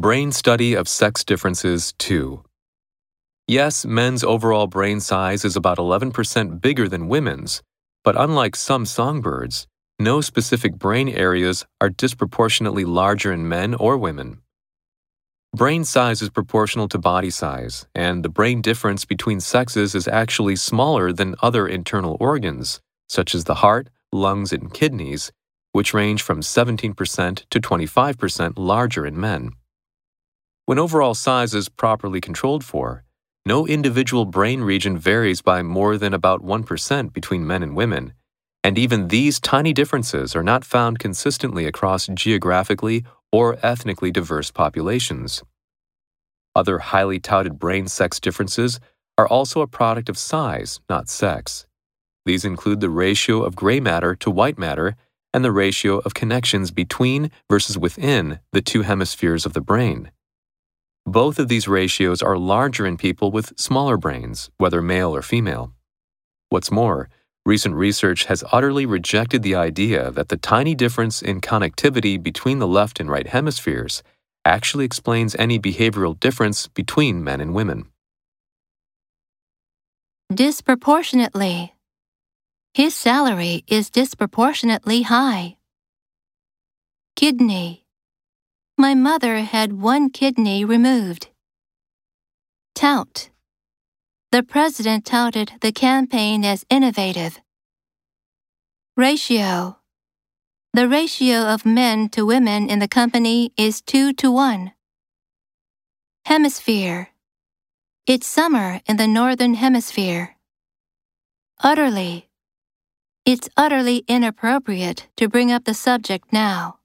Brain Study of Sex Differences 2. Yes, men's overall brain size is about 11% bigger than women's, but unlike some songbirds, no specific brain areas are disproportionately larger in men or women. Brain size is proportional to body size, and the brain difference between sexes is actually smaller than other internal organs, such as the heart, lungs, and kidneys, which range from 17% to 25% larger in men. When overall size is properly controlled for, no individual brain region varies by more than about 1% between men and women, and even these tiny differences are not found consistently across geographically or ethnically diverse populations. Other highly touted brain sex differences are also a product of size, not sex. These include the ratio of gray matter to white matter and the ratio of connections between versus within the two hemispheres of the brain. Both of these ratios are larger in people with smaller brains, whether male or female. What's more, recent research has utterly rejected the idea that the tiny difference in connectivity between the left and right hemispheres actually explains any behavioral difference between men and women. Disproportionately. His salary is disproportionately high. Kidney. My mother had one kidney removed. Tout. The president touted the campaign as innovative. Ratio. The ratio of men to women in the company is 2 to 1. Hemisphere. It's summer in the northern hemisphere. Utterly. It's utterly inappropriate to bring up the subject now.